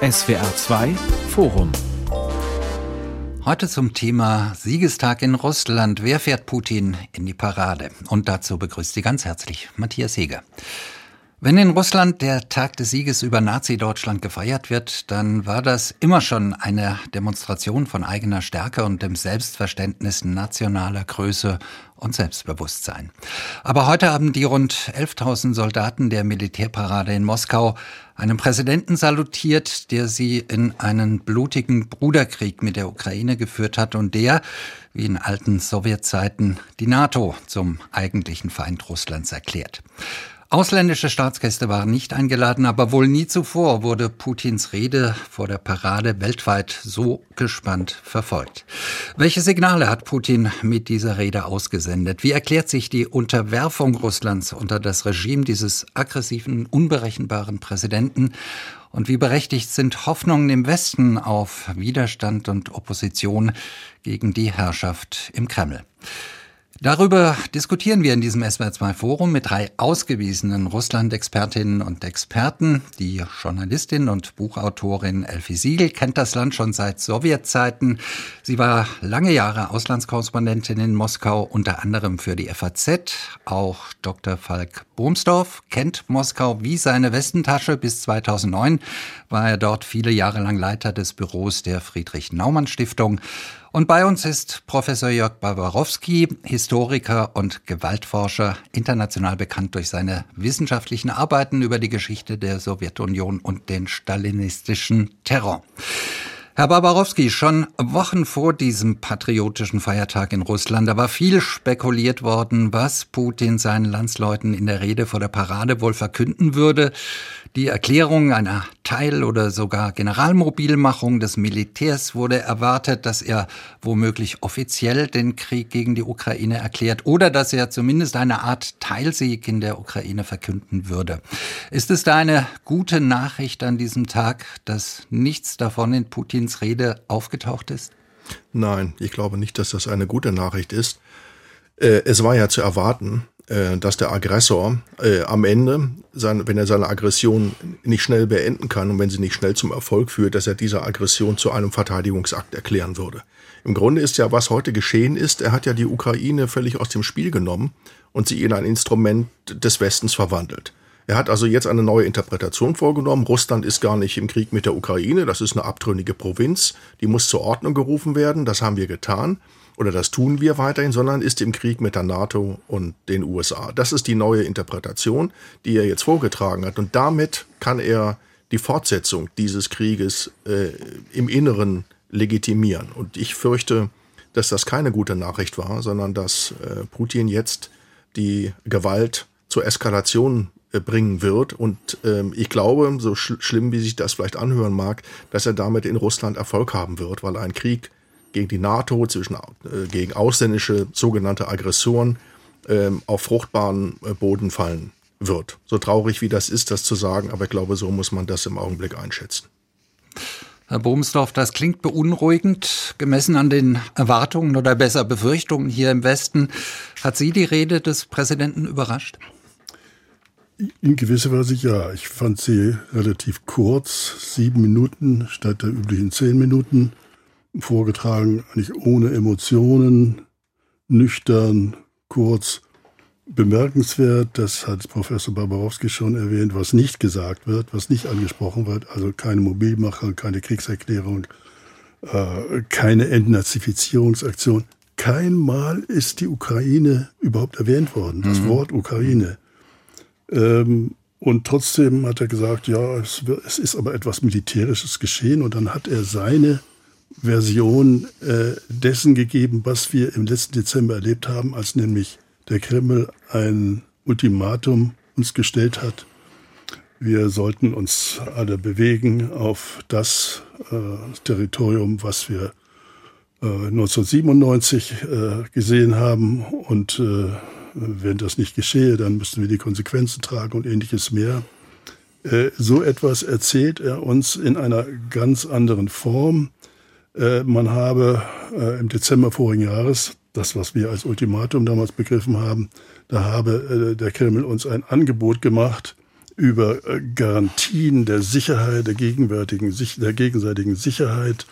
SWR 2 Forum Heute zum Thema Siegestag in Russland. Wer fährt Putin in die Parade? Und dazu begrüßt Sie ganz herzlich Matthias Heger. Wenn in Russland der Tag des Sieges über Nazi-Deutschland gefeiert wird, dann war das immer schon eine Demonstration von eigener Stärke und dem Selbstverständnis nationaler Größe und Selbstbewusstsein. Aber heute haben die rund 11.000 Soldaten der Militärparade in Moskau einem Präsidenten salutiert, der sie in einen blutigen Bruderkrieg mit der Ukraine geführt hat und der, wie in alten Sowjetzeiten, die NATO zum eigentlichen Feind Russlands erklärt. Ausländische Staatsgäste waren nicht eingeladen, aber wohl nie zuvor wurde Putins Rede vor der Parade weltweit so gespannt verfolgt. Welche Signale hat Putin mit dieser Rede ausgesendet? Wie erklärt sich die Unterwerfung Russlands unter das Regime dieses aggressiven, unberechenbaren Präsidenten? Und wie berechtigt sind Hoffnungen im Westen auf Widerstand und Opposition gegen die Herrschaft im Kreml? Darüber diskutieren wir in diesem SWR2-Forum mit drei ausgewiesenen Russland-Expertinnen und Experten. Die Journalistin und Buchautorin Elfie Siegel kennt das Land schon seit Sowjetzeiten. Sie war lange Jahre Auslandskorrespondentin in Moskau, unter anderem für die FAZ. Auch Dr. Falk Bohmsdorf kennt Moskau wie seine Westentasche. Bis 2009 war er dort viele Jahre lang Leiter des Büros der Friedrich-Naumann-Stiftung. Und bei uns ist Professor Jörg Barbarowski, Historiker und Gewaltforscher, international bekannt durch seine wissenschaftlichen Arbeiten über die Geschichte der Sowjetunion und den stalinistischen Terror. Herr Barbarowski, schon Wochen vor diesem patriotischen Feiertag in Russland, da war viel spekuliert worden, was Putin seinen Landsleuten in der Rede vor der Parade wohl verkünden würde. Die Erklärung einer Teil- oder sogar Generalmobilmachung des Militärs wurde erwartet, dass er womöglich offiziell den Krieg gegen die Ukraine erklärt oder dass er zumindest eine Art Teilsieg in der Ukraine verkünden würde. Ist es da eine gute Nachricht an diesem Tag, dass nichts davon in Putins Rede aufgetaucht ist? Nein, ich glaube nicht, dass das eine gute Nachricht ist. Äh, es war ja zu erwarten, dass der Aggressor äh, am Ende, sein, wenn er seine Aggression nicht schnell beenden kann und wenn sie nicht schnell zum Erfolg führt, dass er diese Aggression zu einem Verteidigungsakt erklären würde. Im Grunde ist ja, was heute geschehen ist, er hat ja die Ukraine völlig aus dem Spiel genommen und sie in ein Instrument des Westens verwandelt. Er hat also jetzt eine neue Interpretation vorgenommen. Russland ist gar nicht im Krieg mit der Ukraine, das ist eine abtrünnige Provinz, die muss zur Ordnung gerufen werden, das haben wir getan oder das tun wir weiterhin, sondern ist im Krieg mit der NATO und den USA. Das ist die neue Interpretation, die er jetzt vorgetragen hat. Und damit kann er die Fortsetzung dieses Krieges äh, im Inneren legitimieren. Und ich fürchte, dass das keine gute Nachricht war, sondern dass äh, Putin jetzt die Gewalt zur Eskalation bringen wird. Und ähm, ich glaube, so sch schlimm wie sich das vielleicht anhören mag, dass er damit in Russland Erfolg haben wird, weil ein Krieg gegen die NATO, zwischen, äh, gegen ausländische sogenannte Aggressoren äh, auf fruchtbaren äh, Boden fallen wird. So traurig wie das ist, das zu sagen, aber ich glaube, so muss man das im Augenblick einschätzen. Herr Bohmsdorf, das klingt beunruhigend, gemessen an den Erwartungen oder besser Befürchtungen hier im Westen. Hat Sie die Rede des Präsidenten überrascht? In gewisser Weise ja. Ich fand sie relativ kurz, sieben Minuten statt der üblichen zehn Minuten vorgetragen, eigentlich ohne Emotionen, nüchtern, kurz. Bemerkenswert, das hat Professor Barbarowski schon erwähnt, was nicht gesagt wird, was nicht angesprochen wird, also keine Mobilmacher, keine Kriegserklärung, äh, keine Entnazifizierungsaktion. Kein Mal ist die Ukraine überhaupt erwähnt worden, das mhm. Wort Ukraine. Ähm, und trotzdem hat er gesagt, ja, es, es, ist aber etwas Militärisches geschehen und dann hat er seine Version äh, dessen gegeben, was wir im letzten Dezember erlebt haben, als nämlich der Kreml ein Ultimatum uns gestellt hat. Wir sollten uns alle bewegen auf das äh, Territorium, was wir äh, 1997 äh, gesehen haben. Und äh, wenn das nicht geschehe, dann müssten wir die Konsequenzen tragen und ähnliches mehr. Äh, so etwas erzählt er uns in einer ganz anderen Form. Äh, man habe äh, im Dezember vorigen Jahres, das, was wir als Ultimatum damals begriffen haben, da habe der Kreml uns ein Angebot gemacht, über Garantien der Sicherheit, der gegenwärtigen, der gegenseitigen Sicherheit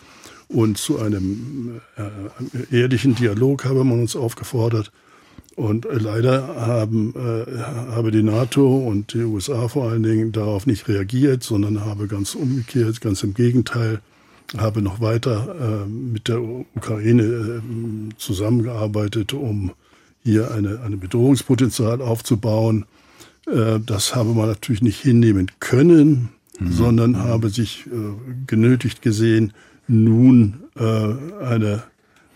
und zu einem ehrlichen Dialog habe man uns aufgefordert. Und leider haben, äh, habe die NATO und die USA vor allen Dingen darauf nicht reagiert, sondern habe ganz umgekehrt, ganz im Gegenteil, habe noch weiter äh, mit der Ukraine äh, zusammengearbeitet, um hier eine, eine Bedrohungspotenzial aufzubauen. Äh, das habe man natürlich nicht hinnehmen können, mhm. sondern habe sich äh, genötigt gesehen, nun äh, eine,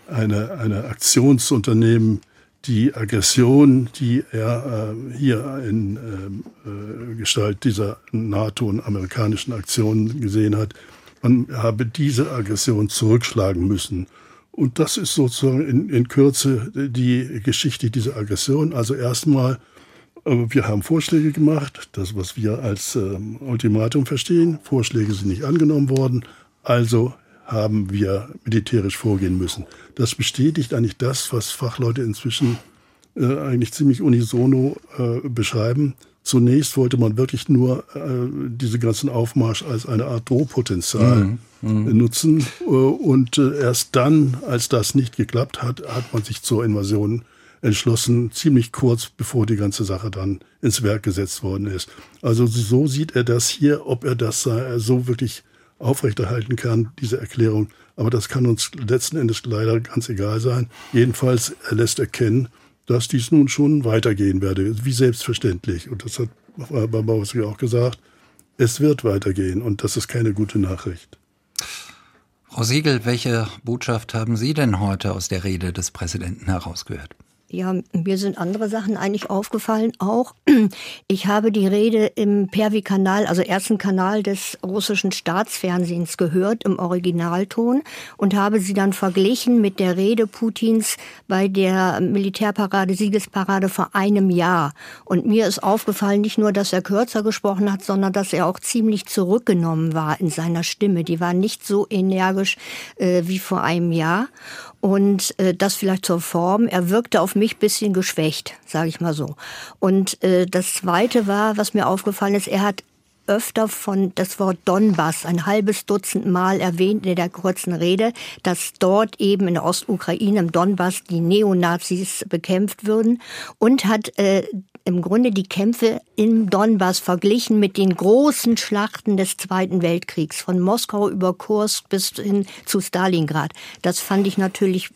eine, eine Aktion zu unternehmen, die Aggression, die er äh, hier in äh, Gestalt dieser NATO- und amerikanischen Aktionen gesehen hat, man habe diese Aggression zurückschlagen müssen. Und das ist sozusagen in, in Kürze die Geschichte dieser Aggression. Also erstmal, äh, wir haben Vorschläge gemacht, das, was wir als äh, Ultimatum verstehen. Vorschläge sind nicht angenommen worden. Also haben wir militärisch vorgehen müssen. Das bestätigt eigentlich das, was Fachleute inzwischen äh, eigentlich ziemlich unisono äh, beschreiben. Zunächst wollte man wirklich nur äh, diese ganzen Aufmarsch als eine Art Drohpotenzial mhm. Mhm. nutzen. Äh, und äh, erst dann, als das nicht geklappt hat, hat man sich zur Invasion entschlossen, ziemlich kurz bevor die ganze Sache dann ins Werk gesetzt worden ist. Also so sieht er das hier, ob er das so wirklich aufrechterhalten kann, diese Erklärung. Aber das kann uns letzten Endes leider ganz egal sein. Jedenfalls er lässt erkennen, dass dies nun schon weitergehen werde, wie selbstverständlich. Und das hat Barbauski auch gesagt. Es wird weitergehen und das ist keine gute Nachricht. Frau Siegel, welche Botschaft haben Sie denn heute aus der Rede des Präsidenten herausgehört? Ja, mir sind andere Sachen eigentlich aufgefallen auch. Ich habe die Rede im Pervi-Kanal, also ersten Kanal des russischen Staatsfernsehens gehört, im Originalton und habe sie dann verglichen mit der Rede Putins bei der Militärparade, Siegesparade vor einem Jahr. Und mir ist aufgefallen, nicht nur, dass er kürzer gesprochen hat, sondern dass er auch ziemlich zurückgenommen war in seiner Stimme. Die war nicht so energisch äh, wie vor einem Jahr. Und äh, das vielleicht zur Form. Er wirkte auf mich bisschen geschwächt, sage ich mal so. Und äh, das Zweite war, was mir aufgefallen ist, er hat öfter von das Wort Donbass ein halbes Dutzend Mal erwähnt in der kurzen Rede, dass dort eben in der Ostukraine, im Donbass, die Neonazis bekämpft würden und hat äh, im Grunde die Kämpfe im Donbass verglichen mit den großen Schlachten des Zweiten Weltkriegs, von Moskau über Kursk bis hin zu Stalingrad. Das fand ich natürlich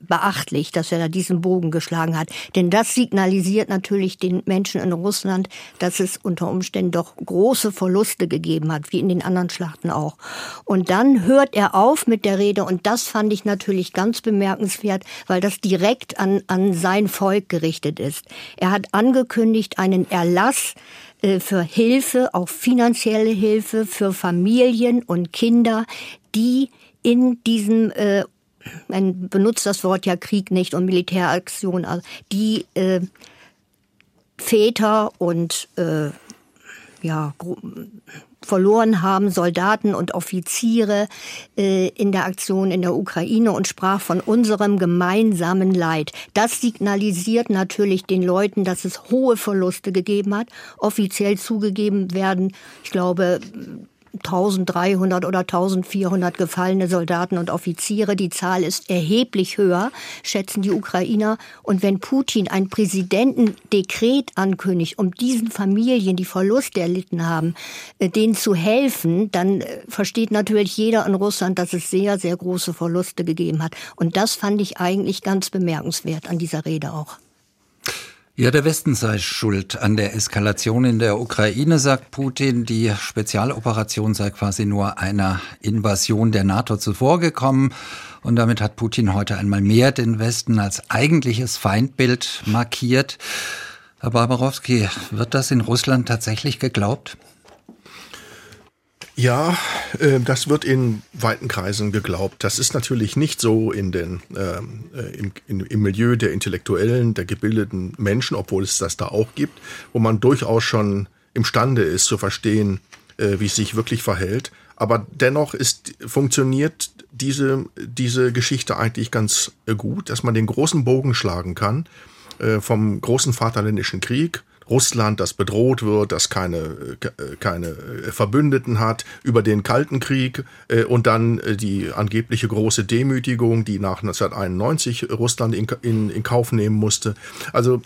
beachtlich, dass er da diesen Bogen geschlagen hat. Denn das signalisiert natürlich den Menschen in Russland, dass es unter Umständen doch große Verluste gegeben hat, wie in den anderen Schlachten auch. Und dann hört er auf mit der Rede und das fand ich natürlich ganz bemerkenswert, weil das direkt an, an sein Volk gerichtet ist. Er hat angekündigt einen Erlass äh, für Hilfe, auch finanzielle Hilfe für Familien und Kinder, die in diesem äh, man benutzt das Wort ja Krieg nicht und Militäraktion, also die äh, Väter und äh, ja, verloren haben, Soldaten und Offiziere äh, in der Aktion in der Ukraine und sprach von unserem gemeinsamen Leid. Das signalisiert natürlich den Leuten, dass es hohe Verluste gegeben hat, offiziell zugegeben werden. Ich glaube, 1300 oder 1400 gefallene Soldaten und Offiziere. Die Zahl ist erheblich höher, schätzen die Ukrainer. Und wenn Putin ein Präsidentendekret ankündigt, um diesen Familien, die Verluste erlitten haben, äh, denen zu helfen, dann äh, versteht natürlich jeder in Russland, dass es sehr, sehr große Verluste gegeben hat. Und das fand ich eigentlich ganz bemerkenswert an dieser Rede auch. Ja, der Westen sei schuld an der Eskalation in der Ukraine, sagt Putin. Die Spezialoperation sei quasi nur einer Invasion der NATO zuvorgekommen. Und damit hat Putin heute einmal mehr den Westen als eigentliches Feindbild markiert. Herr Barbarowski, wird das in Russland tatsächlich geglaubt? Ja, äh, das wird in weiten Kreisen geglaubt. Das ist natürlich nicht so in den, ähm, äh, im, in, im Milieu der Intellektuellen, der gebildeten Menschen, obwohl es das da auch gibt, wo man durchaus schon imstande ist zu verstehen, äh, wie es sich wirklich verhält. Aber dennoch ist, funktioniert diese, diese Geschichte eigentlich ganz äh, gut, dass man den großen Bogen schlagen kann äh, vom großen Vaterländischen Krieg Russland, das bedroht wird, das keine, äh, keine äh, Verbündeten hat, über den Kalten Krieg äh, und dann die angebliche große Demütigung, die nach 1991 Russland in, in, in Kauf nehmen musste. Also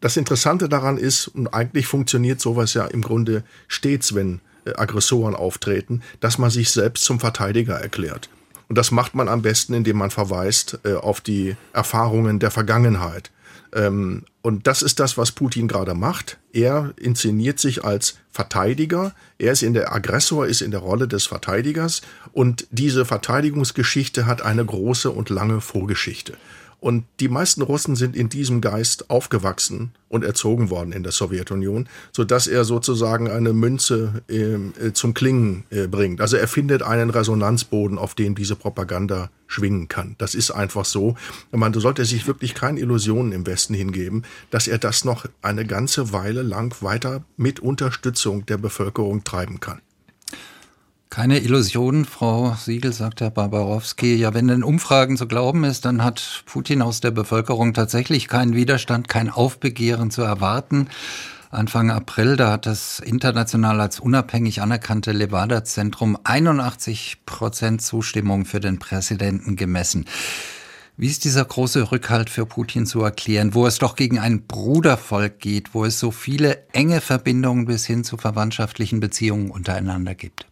das Interessante daran ist, und eigentlich funktioniert sowas ja im Grunde stets, wenn Aggressoren auftreten, dass man sich selbst zum Verteidiger erklärt. Und das macht man am besten, indem man verweist auf die Erfahrungen der Vergangenheit. Ähm, und das ist das, was Putin gerade macht. Er inszeniert sich als Verteidiger. Er ist in der Aggressor, ist in der Rolle des Verteidigers. Und diese Verteidigungsgeschichte hat eine große und lange Vorgeschichte. Und die meisten Russen sind in diesem Geist aufgewachsen und erzogen worden in der Sowjetunion, so dass er sozusagen eine Münze ähm, äh, zum Klingen äh, bringt. Also er findet einen Resonanzboden, auf dem diese Propaganda schwingen kann. Das ist einfach so. Man sollte sich wirklich keine Illusionen im Westen hingeben, dass er das noch eine ganze Weile lang weiter mit Unterstützung der Bevölkerung treiben kann. Keine Illusion, Frau Siegel, sagt Herr Barbarowski. Ja, wenn den Umfragen zu glauben ist, dann hat Putin aus der Bevölkerung tatsächlich keinen Widerstand, kein Aufbegehren zu erwarten. Anfang April, da hat das international als unabhängig anerkannte Levada-Zentrum 81 Prozent Zustimmung für den Präsidenten gemessen. Wie ist dieser große Rückhalt für Putin zu erklären, wo es doch gegen ein Brudervolk geht, wo es so viele enge Verbindungen bis hin zu verwandtschaftlichen Beziehungen untereinander gibt?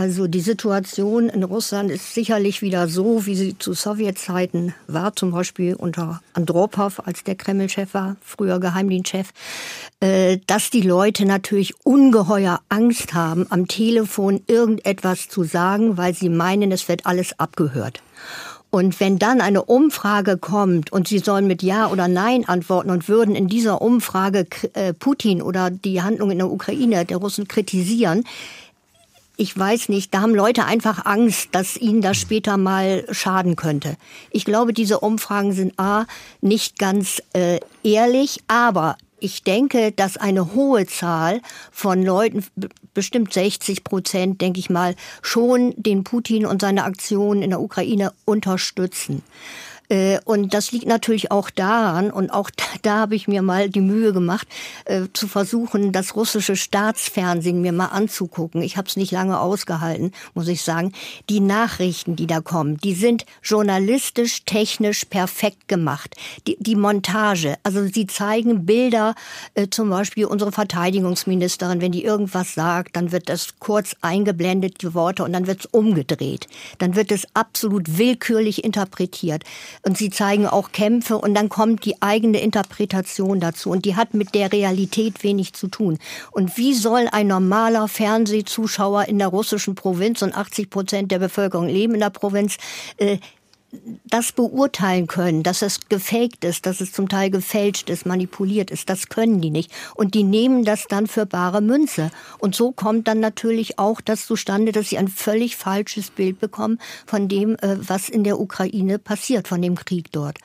Also die Situation in Russland ist sicherlich wieder so, wie sie zu Sowjetzeiten war, zum Beispiel unter Andropow, als der Kreml-Chef war, früher Geheimdienstchef, äh, dass die Leute natürlich ungeheuer Angst haben, am Telefon irgendetwas zu sagen, weil sie meinen, es wird alles abgehört. Und wenn dann eine Umfrage kommt und Sie sollen mit Ja oder Nein antworten und würden in dieser Umfrage äh, Putin oder die Handlung in der Ukraine der Russen kritisieren, ich weiß nicht, da haben Leute einfach Angst, dass ihnen das später mal schaden könnte. Ich glaube, diese Umfragen sind A, nicht ganz äh, ehrlich, aber ich denke, dass eine hohe Zahl von Leuten, bestimmt 60 Prozent, denke ich mal, schon den Putin und seine Aktionen in der Ukraine unterstützen. Äh, und das liegt natürlich auch daran, und auch da, habe ich mir mal die Mühe gemacht, äh, zu versuchen, das russische Staatsfernsehen mir mal anzugucken. Ich habe es nicht lange ausgehalten, muss ich sagen. Die Nachrichten, die da kommen, die sind journalistisch, technisch perfekt gemacht. Die, die Montage, also sie zeigen Bilder, äh, zum Beispiel unsere Verteidigungsministerin, wenn die irgendwas sagt, dann wird das kurz eingeblendet, die Worte, und dann wird es umgedreht. Dann wird es absolut willkürlich interpretiert und sie zeigen auch Kämpfe und dann kommt die eigene Interpretation dazu und die hat mit der Realität wenig zu tun. Und wie soll ein normaler Fernsehzuschauer in der russischen Provinz und 80 Prozent der Bevölkerung leben in der Provinz äh, das beurteilen können, dass es gefaked ist, dass es zum Teil gefälscht ist, manipuliert ist, das können die nicht. Und die nehmen das dann für bare Münze. Und so kommt dann natürlich auch das zustande, dass sie ein völlig falsches Bild bekommen von dem, äh, was in der Ukraine passiert, von dem Krieg dort.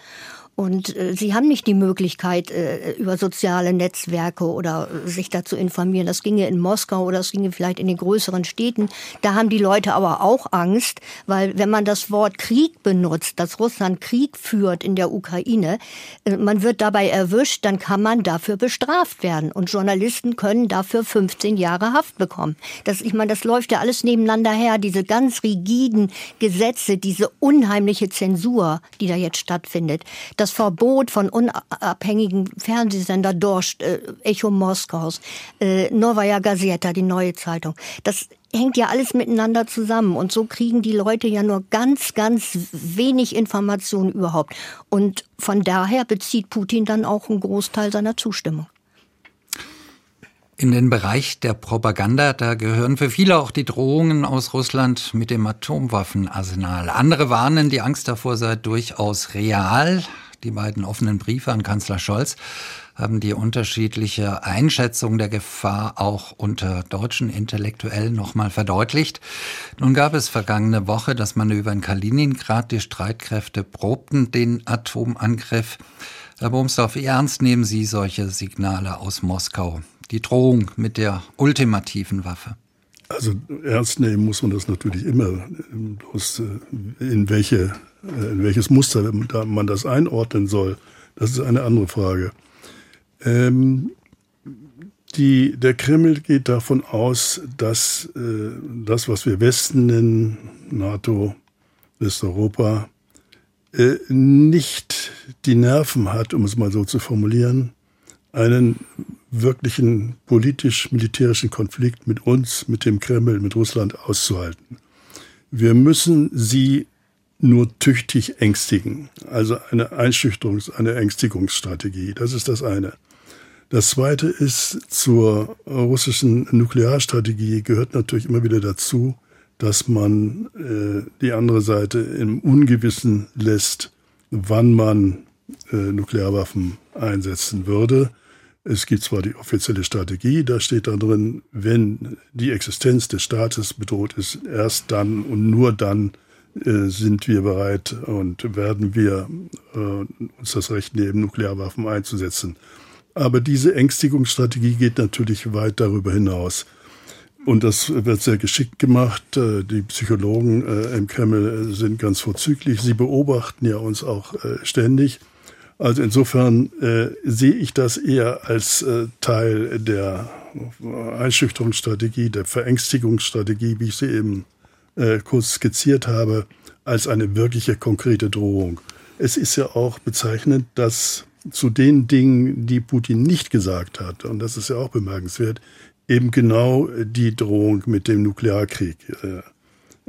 Und äh, sie haben nicht die Möglichkeit, äh, über soziale Netzwerke oder äh, sich dazu informieren. Das ginge in Moskau oder das ginge vielleicht in den größeren Städten. Da haben die Leute aber auch Angst, weil wenn man das Wort Krieg benutzt, dass Russland Krieg führt in der Ukraine, äh, man wird dabei erwischt, dann kann man dafür bestraft werden. Und Journalisten können dafür 15 Jahre Haft bekommen. Das, ich meine, das läuft ja alles nebeneinander her. Diese ganz rigiden Gesetze, diese unheimliche Zensur, die da jetzt stattfindet. Das das Verbot von unabhängigen Fernsehsender Dorst, äh, Echo Moskaus, äh, Novaya Gazeta, die neue Zeitung. Das hängt ja alles miteinander zusammen und so kriegen die Leute ja nur ganz, ganz wenig Informationen überhaupt. Und von daher bezieht Putin dann auch einen Großteil seiner Zustimmung. In den Bereich der Propaganda, da gehören für viele auch die Drohungen aus Russland mit dem Atomwaffenarsenal. Andere warnen, die Angst davor sei durchaus real. Die beiden offenen Briefe an Kanzler Scholz haben die unterschiedliche Einschätzung der Gefahr auch unter deutschen Intellektuellen nochmal verdeutlicht. Nun gab es vergangene Woche das Manöver in Kaliningrad. Die Streitkräfte probten den Atomangriff. Herr Bohmsdorf, wie ernst nehmen Sie solche Signale aus Moskau? Die Drohung mit der ultimativen Waffe? Also ernst nehmen muss man das natürlich immer. Bloß äh, in welche in welches Muster man das einordnen soll, das ist eine andere Frage. Ähm, Die, der Kreml geht davon aus, dass äh, das, was wir Westen nennen, NATO, Westeuropa, äh, nicht die Nerven hat, um es mal so zu formulieren, einen wirklichen politisch-militärischen Konflikt mit uns, mit dem Kreml, mit Russland auszuhalten. Wir müssen sie nur tüchtig ängstigen. Also eine Einschüchterungs-, eine Ängstigungsstrategie. Das ist das eine. Das zweite ist, zur russischen Nuklearstrategie gehört natürlich immer wieder dazu, dass man äh, die andere Seite im Ungewissen lässt, wann man äh, Nuklearwaffen einsetzen würde. Es gibt zwar die offizielle Strategie, da steht da drin, wenn die Existenz des Staates bedroht ist, erst dann und nur dann sind wir bereit und werden wir äh, uns das Recht nehmen, Nuklearwaffen einzusetzen. Aber diese Ängstigungsstrategie geht natürlich weit darüber hinaus. Und das wird sehr geschickt gemacht. Äh, die Psychologen äh, im Kreml sind ganz vorzüglich. Sie beobachten ja uns auch ständig. Also insofern äh, sehe ich das eher als äh, Teil der Einschüchterungsstrategie, der Verängstigungsstrategie, wie ich sie eben äh, kurz skizziert habe, als eine wirkliche konkrete Drohung. Es ist ja auch bezeichnend, dass zu den Dingen, die Putin nicht gesagt hat, und das ist ja auch bemerkenswert, eben genau die Drohung mit dem Nuklearkrieg äh,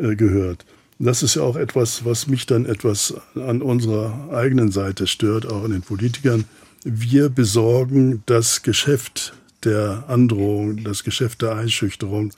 äh, gehört. Das ist ja auch etwas, was mich dann etwas an unserer eigenen Seite stört, auch an den Politikern. Wir besorgen das Geschäft der Androhung, das Geschäft der Einschüchterung.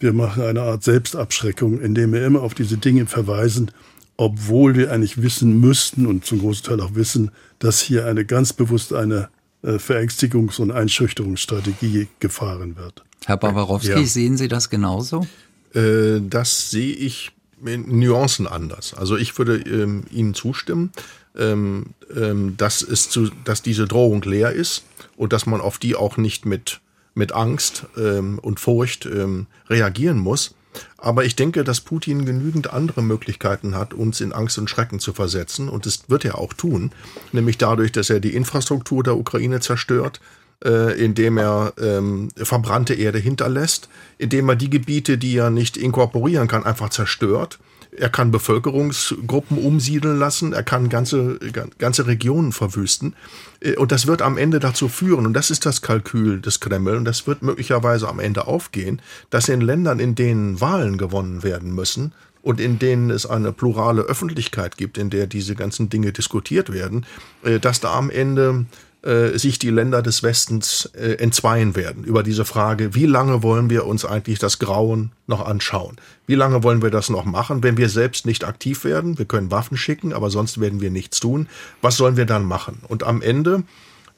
Wir machen eine Art Selbstabschreckung, indem wir immer auf diese Dinge verweisen, obwohl wir eigentlich wissen müssten und zum großen Teil auch wissen, dass hier eine ganz bewusst eine äh, Verängstigungs- und Einschüchterungsstrategie gefahren wird. Herr Bawarowski, ja. sehen Sie das genauso? Äh, das sehe ich in Nuancen anders. Also ich würde ähm, Ihnen zustimmen, ähm, ähm, dass, es zu, dass diese Drohung leer ist und dass man auf die auch nicht mit, mit Angst ähm, und Furcht ähm, reagieren muss. Aber ich denke, dass Putin genügend andere Möglichkeiten hat, uns in Angst und Schrecken zu versetzen. Und das wird er auch tun. Nämlich dadurch, dass er die Infrastruktur der Ukraine zerstört, äh, indem er ähm, verbrannte Erde hinterlässt, indem er die Gebiete, die er nicht inkorporieren kann, einfach zerstört. Er kann Bevölkerungsgruppen umsiedeln lassen, er kann ganze, ganze Regionen verwüsten. Äh, und das wird am Ende dazu führen, und das ist das Kalkül des Kreml, und das wird möglicherweise am Ende aufgehen, dass in Ländern, in denen Wahlen gewonnen werden müssen, und in denen es eine plurale Öffentlichkeit gibt, in der diese ganzen Dinge diskutiert werden, äh, dass da am Ende äh, sich die Länder des Westens äh, entzweien werden über diese Frage, wie lange wollen wir uns eigentlich das Grauen noch anschauen? Wie lange wollen wir das noch machen, wenn wir selbst nicht aktiv werden? Wir können Waffen schicken, aber sonst werden wir nichts tun. Was sollen wir dann machen? Und am Ende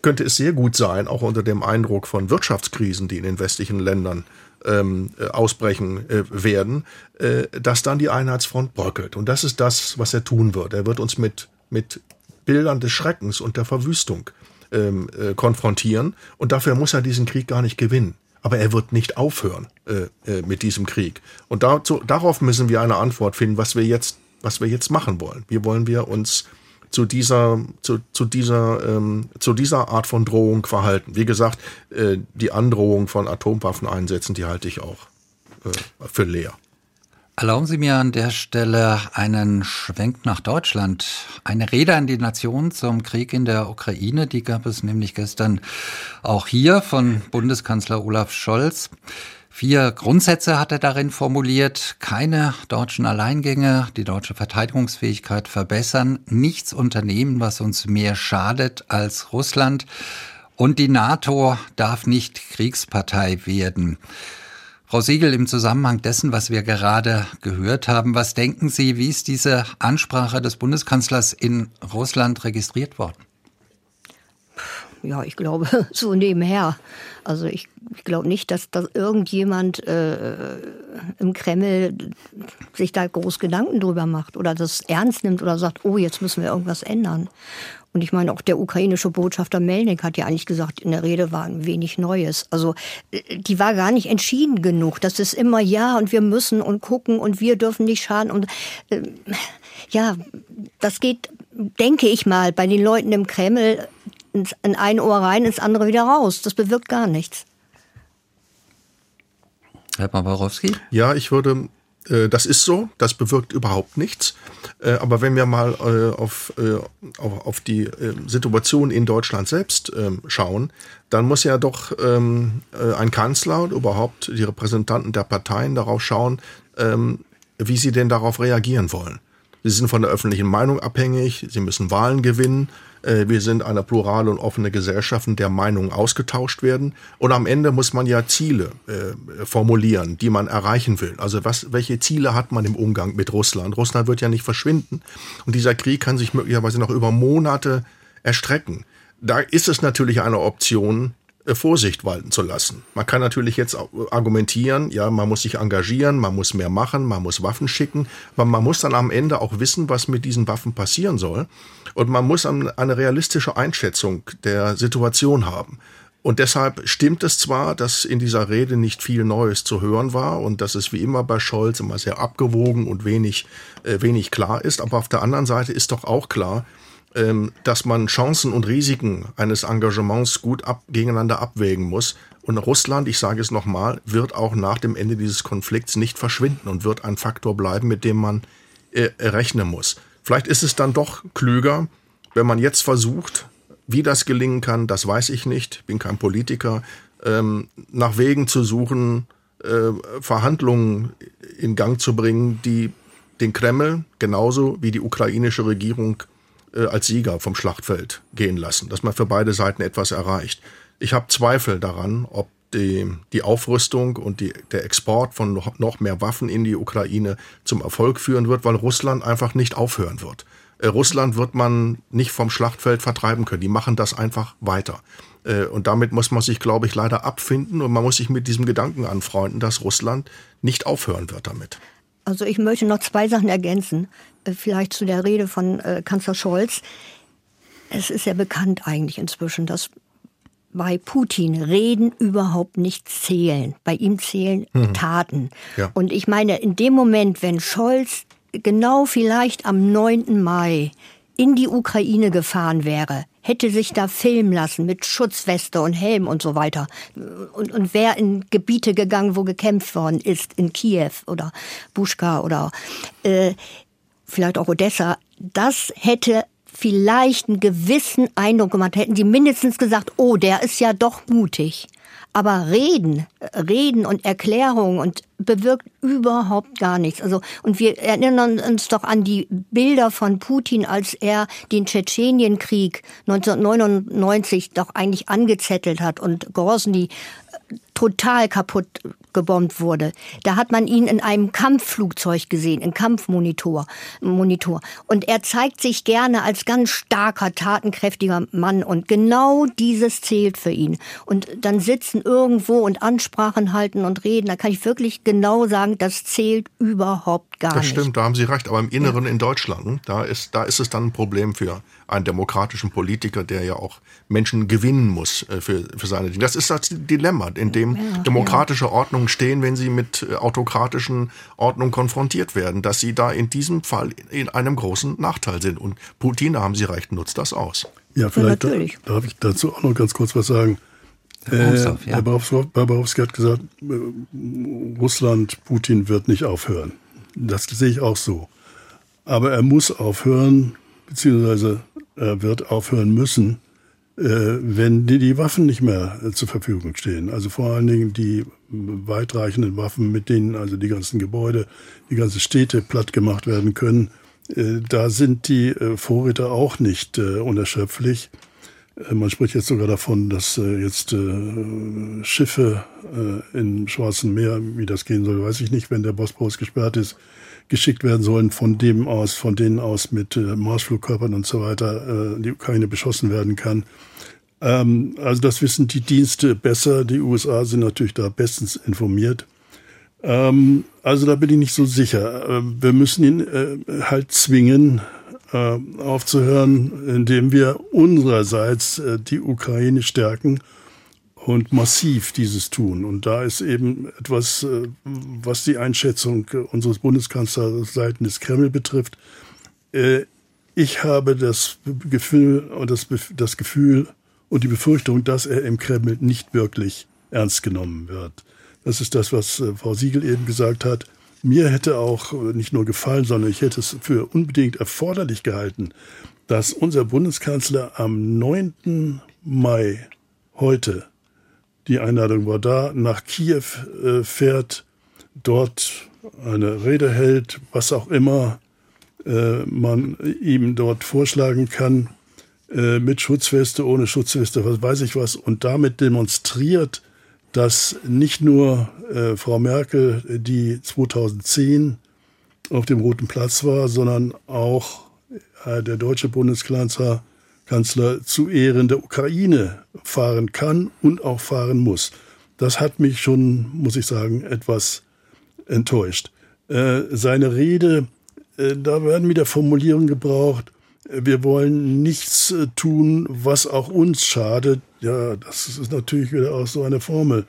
könnte es sehr gut sein, auch unter dem Eindruck von Wirtschaftskrisen, die in den westlichen Ländern ähm, äh, ausbrechen äh, werden, äh, dass dann die Einheitsfront bröckelt. Und das ist das, was er tun wird. Er wird uns mit, mit Bildern des Schreckens und der Verwüstung ähm, äh, konfrontieren. Und dafür muss er diesen Krieg gar nicht gewinnen. Aber er wird nicht aufhören äh, äh, mit diesem Krieg. Und dazu, darauf müssen wir eine Antwort finden, was wir jetzt, was wir jetzt machen wollen. Wie wollen wir uns zu dieser, zu, zu dieser, ähm, zu dieser Art von Drohung verhalten? Wie gesagt, äh, die Androhung von Atomwaffen einsetzen, die halte ich auch äh, für leer. Erlauben Sie mir an der Stelle einen Schwenk nach Deutschland. Eine Rede an die Nation zum Krieg in der Ukraine, die gab es nämlich gestern auch hier von Bundeskanzler Olaf Scholz. Vier Grundsätze hat er darin formuliert. Keine deutschen Alleingänge, die deutsche Verteidigungsfähigkeit verbessern, nichts unternehmen, was uns mehr schadet als Russland und die NATO darf nicht Kriegspartei werden. Frau Siegel, im Zusammenhang dessen, was wir gerade gehört haben, was denken Sie, wie ist diese Ansprache des Bundeskanzlers in Russland registriert worden? Ja, ich glaube, so nebenher. Also ich, ich glaube nicht, dass, dass irgendjemand äh, im Kreml sich da groß Gedanken drüber macht oder das ernst nimmt oder sagt, oh, jetzt müssen wir irgendwas ändern. Und ich meine, auch der ukrainische Botschafter Melnik hat ja eigentlich gesagt, in der Rede war ein wenig Neues. Also äh, die war gar nicht entschieden genug. Das ist immer ja und wir müssen und gucken und wir dürfen nicht schaden. Und äh, ja, das geht, denke ich mal, bei den Leuten im Kreml in ein Ohr rein, ins andere wieder raus. Das bewirkt gar nichts. Herr Bawarowski? Ja, ich würde das ist so, das bewirkt überhaupt nichts. Äh, aber wenn wir mal äh, auf, auf, die Situation in Deutschland selbst ähm, schauen, dann muss ja doch ähm, ein Kanzler und überhaupt die Repräsentanten der Parteien darauf schauen, ähm, wie sie denn darauf reagieren wollen. Sie sind von der öffentlichen Meinung abhängig, sie müssen Wahlen gewinnen äh, wir sind eine plurale und offene Gesellschaft, in der Meinungen ausgetauscht werden. Und am Ende muss man ja Ziele äh, formulieren, die man erreichen will. Also was, welche Ziele hat man im Umgang mit Russland? Russland wird ja nicht verschwinden. Und dieser Krieg kann sich möglicherweise noch über Monate erstrecken. Da ist es natürlich eine Option, äh, Vorsicht walten zu lassen. Man kann natürlich jetzt argumentieren, ja, man muss sich engagieren, man muss mehr machen, man muss Waffen schicken, aber man muss dann am Ende auch wissen, was mit diesen Waffen passieren soll. Und man muss eine realistische Einschätzung der Situation haben. Und deshalb stimmt es zwar, dass in dieser Rede nicht viel Neues zu hören war und dass es wie immer bei Scholz immer sehr abgewogen und wenig, äh, wenig klar ist, aber auf der anderen Seite ist doch auch klar, dass man Chancen und Risiken eines Engagements gut ab, gegeneinander abwägen muss. Und Russland, ich sage es nochmal, wird auch nach dem Ende dieses Konflikts nicht verschwinden und wird ein Faktor bleiben, mit dem man äh, rechnen muss. Vielleicht ist es dann doch klüger, wenn man jetzt versucht, wie das gelingen kann, das weiß ich nicht, bin kein Politiker, ähm, nach Wegen zu suchen, äh, Verhandlungen in Gang zu bringen, die den Kreml genauso wie die ukrainische Regierung äh, als Sieger vom Schlachtfeld gehen lassen, dass man für beide Seiten etwas erreicht. Ich habe Zweifel daran, ob die, die Aufrüstung und die, der Export von noch, mehr Waffen in die Ukraine zum Erfolg führen wird, weil Russland einfach nicht aufhören wird. Äh, Russland wird man nicht vom Schlachtfeld vertreiben können. Die machen das einfach weiter. Äh, und damit muss man sich, glaube ich, leider abfinden und man muss sich mit diesem Gedanken anfreunden, dass Russland nicht aufhören wird damit. Also ich möchte noch zwei Sachen ergänzen, vielleicht zu der Rede von äh, Kanzler Scholz. Es ist ja bekannt eigentlich inzwischen, dass bei Putin Reden überhaupt nicht zählen. Bei ihm zählen mhm. Taten. Ja. Und ich meine, in dem Moment, wenn Scholz genau vielleicht am 9. Mai in die Ukraine gefahren wäre, hätte sich da filmen lassen mit Schutzweste und Helm und so weiter und, und wäre in Gebiete gegangen, wo gekämpft worden ist, in Kiew oder Buschka oder äh, vielleicht auch Odessa, das hätte vielleicht einen gewissen Eindruck gemacht, hätten die mindestens gesagt, oh, der ist ja doch mutig. Aber reden, reden und Erklärungen und bewirkt überhaupt gar nichts. Also, und wir erinnern uns doch an die Bilder von Putin, als er den Tschetschenienkrieg 1999 doch eigentlich angezettelt hat und Grozny total kaputt gebombt wurde. Da hat man ihn in einem Kampfflugzeug gesehen, in Kampfmonitor. Monitor. Und er zeigt sich gerne als ganz starker, tatenkräftiger Mann. Und genau dieses zählt für ihn. Und dann sitzen irgendwo und Ansprachen halten und reden. Da kann ich wirklich genau sagen, das zählt überhaupt gar nicht. Das stimmt, da haben Sie recht. Aber im Inneren ja. in Deutschland, da ist, da ist es dann ein Problem für einen demokratischen Politiker, der ja auch Menschen gewinnen muss äh, für, für seine Dinge. Das ist das Dilemma, in dem ja, demokratische ja. Ordnungen stehen, wenn sie mit äh, autokratischen Ordnungen konfrontiert werden, dass sie da in diesem Fall in einem großen Nachteil sind. Und Putin, da haben Sie recht, nutzt das aus. Ja, vielleicht ja, darf ich dazu auch noch ganz kurz was sagen. Herr äh, Barbarowski hat gesagt, äh, Russland, Putin wird nicht aufhören. Das sehe ich auch so. Aber er muss aufhören, beziehungsweise er wird aufhören müssen, äh, wenn die, die Waffen nicht mehr äh, zur Verfügung stehen. Also vor allen Dingen die weitreichenden Waffen, mit denen also die ganzen Gebäude, die ganzen Städte platt gemacht werden können. Da sind die Vorräte auch nicht unerschöpflich. Man spricht jetzt sogar davon, dass jetzt Schiffe im Schwarzen Meer, wie das gehen soll, weiß ich nicht, wenn der Bosporus gesperrt ist, geschickt werden sollen, von dem aus, von denen aus mit äh, Marsflugkörpern und so weiter äh, die Ukraine beschossen werden kann. Ähm, also das wissen die Dienste besser. Die USA sind natürlich da bestens informiert. Ähm, also da bin ich nicht so sicher. Äh, wir müssen ihn äh, halt zwingen, äh, aufzuhören, indem wir unsererseits äh, die Ukraine stärken und massiv dieses tun. Und da ist eben etwas, äh, was die Einschätzung unseres Bundeskanzlers seitens des Kreml betrifft. Ich habe das Gefühl und das, das Gefühl und die Befürchtung, dass er im Kreml nicht wirklich ernst genommen wird. Das ist das, was Frau Siegel eben gesagt hat. Mir hätte auch äh, nicht nur gefallen, sondern ich hätte es für unbedingt erforderlich gehalten, dass unser Bundeskanzler am 9. Mai heute, die Einladung war da, nach Kiew äh, fährt, dort eine Rede hält, was auch immer äh, man ihm dort vorschlagen kann, mit Schutzweste, ohne Schutzweste, was weiß ich was, und damit demonstriert, dass nicht nur äh, Frau Merkel, die 2010 auf dem Roten Platz war, sondern auch äh, der deutsche Bundeskanzler Kanzler zu Ehren der Ukraine fahren kann und auch fahren muss. Das hat mich schon, muss ich sagen, etwas enttäuscht. Äh, seine Rede, äh, da werden wieder Formulierungen gebraucht. Wir wollen nichts äh, tun, was auch uns schadet. Ja, das ist natürlich wieder auch so eine Formel.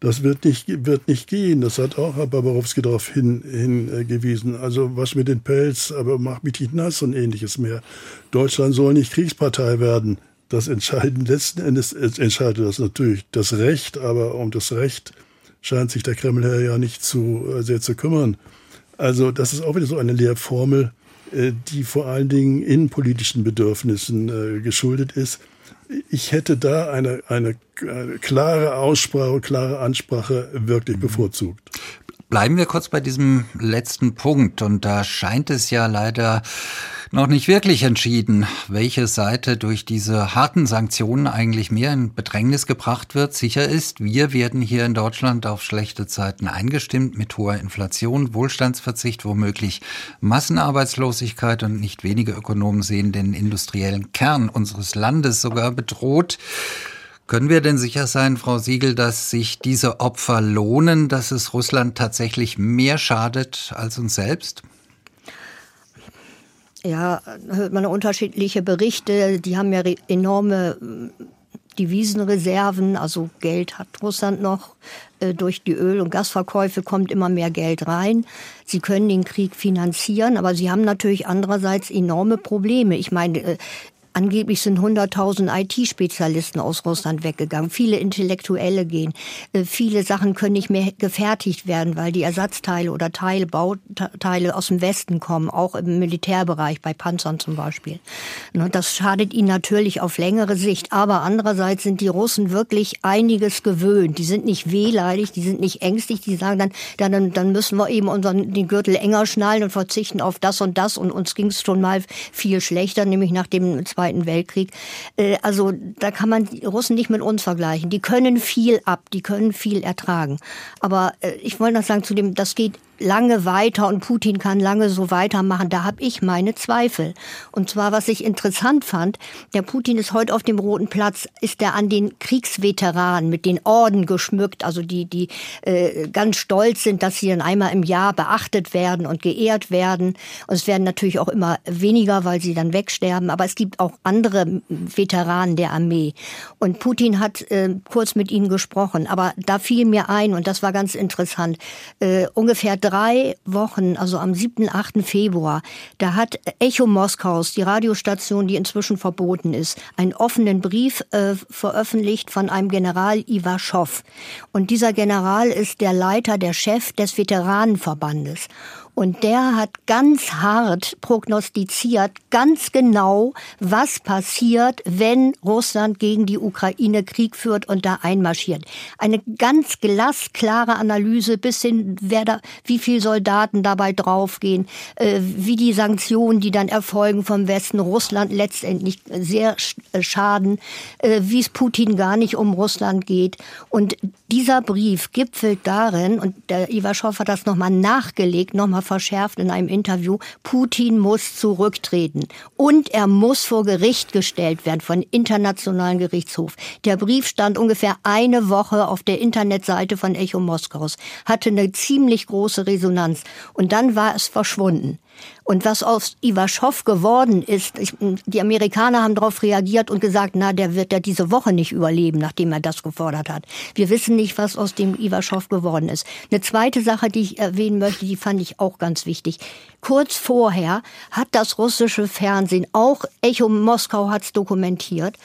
Das wird nicht, wird nicht gehen. Das hat auch Herr Barbarowski darauf hin, hingewiesen. Also was mit den Pelz, aber mach mich nicht nass und ähnliches mehr. Deutschland soll nicht Kriegspartei werden. Das entscheiden letzten Endes entscheidet das natürlich das Recht, aber um das Recht scheint sich der Kreml ja nicht zu äh, sehr zu kümmern. Also das ist auch wieder so eine Lehrformel, äh, die vor allen Dingen innenpolitischen Bedürfnissen äh, geschuldet ist. Ich hätte da eine, eine, eine klare Aussprache, klare Ansprache wirklich mhm. bevorzugt. Bleiben wir kurz bei diesem letzten Punkt. Und da scheint es ja leider noch nicht wirklich entschieden, welche Seite durch diese harten Sanktionen eigentlich mehr in Bedrängnis gebracht wird. Sicher ist, wir werden hier in Deutschland auf schlechte Zeiten eingestimmt mit hoher Inflation, Wohlstandsverzicht, womöglich Massenarbeitslosigkeit und nicht wenige Ökonomen sehen den industriellen Kern unseres Landes sogar bedroht. Können wir denn sicher sein, Frau Siegel, dass sich diese Opfer lohnen, dass es Russland tatsächlich mehr schadet als uns selbst? Ja, hört man unterschiedliche Berichte. Die haben ja enorme äh, Devisenreserven, also Geld hat Russland noch. Äh, durch die Öl- und Gasverkäufe kommt immer mehr Geld rein. Sie können den Krieg finanzieren, aber sie haben natürlich andererseits enorme Probleme. Ich meine, äh, Angeblich sind 100.000 IT-Spezialisten aus Russland weggegangen. Viele Intellektuelle gehen. Äh, viele Sachen können nicht mehr gefertigt werden, weil die Ersatzteile oder Teile, Bauteile aus dem Westen kommen, auch im Militärbereich, bei Panzern zum Beispiel. Und das schadet ihnen natürlich auf längere Sicht. Aber andererseits sind die Russen wirklich einiges gewöhnt. Die sind nicht wehleidig, die sind nicht ängstlich. Die sagen dann, dann, dann müssen wir eben unseren, den Gürtel enger schnallen und verzichten auf das und das. Und uns ging es schon mal viel schlechter, nämlich nach dem Zweiten Weltkrieg. Äh, also da kann man die Russen nicht mit uns vergleichen. Die können viel ab, die können viel ertragen. Aber äh, ich wollte noch sagen, zu dem, das geht lange weiter und Putin kann lange so weitermachen, da habe ich meine Zweifel. Und zwar, was ich interessant fand, der Putin ist heute auf dem Roten Platz, ist er an den Kriegsveteranen mit den Orden geschmückt, also die, die äh, ganz stolz sind, dass sie dann einmal im Jahr beachtet werden und geehrt werden. Und es werden natürlich auch immer weniger, weil sie dann wegsterben. Aber es gibt auch andere Veteranen der Armee. Und Putin hat äh, kurz mit ihnen gesprochen. Aber da fiel mir ein, und das war ganz interessant, äh, ungefähr drei Wochen, also am 7., 8. Februar, da hat Echo Moskaus, die Radiostation, die inzwischen verboten ist, einen offenen Brief äh, veröffentlicht von einem General Ivaschow. Und dieser General ist der Leiter, der Chef des Veteranenverbandes. Und der hat ganz hart prognostiziert, ganz genau, was passiert, wenn Russland gegen die Ukraine Krieg führt und da einmarschiert. Eine ganz glasklare Analyse bis hin, wer da, wie viel Soldaten dabei draufgehen, äh, wie die Sanktionen, die dann erfolgen vom Westen, Russland letztendlich sehr äh, schaden, äh, wie es Putin gar nicht um Russland geht. Und dieser Brief gipfelt darin, und der Iwaschow hat das nochmal nachgelegt, nochmal verschärft in einem Interview, Putin muss zurücktreten und er muss vor Gericht gestellt werden von internationalen Gerichtshof. Der Brief stand ungefähr eine Woche auf der Internetseite von Echo Moskaus, hatte eine ziemlich große Resonanz und dann war es verschwunden. Und was aus Ivaschow geworden ist, ich, die Amerikaner haben darauf reagiert und gesagt, na, der wird ja diese Woche nicht überleben, nachdem er das gefordert hat. Wir wissen nicht, was aus dem Ivaschow geworden ist. Eine zweite Sache, die ich erwähnen möchte, die fand ich auch ganz wichtig. Kurz vorher hat das russische Fernsehen, auch Echo Moskau hat es dokumentiert,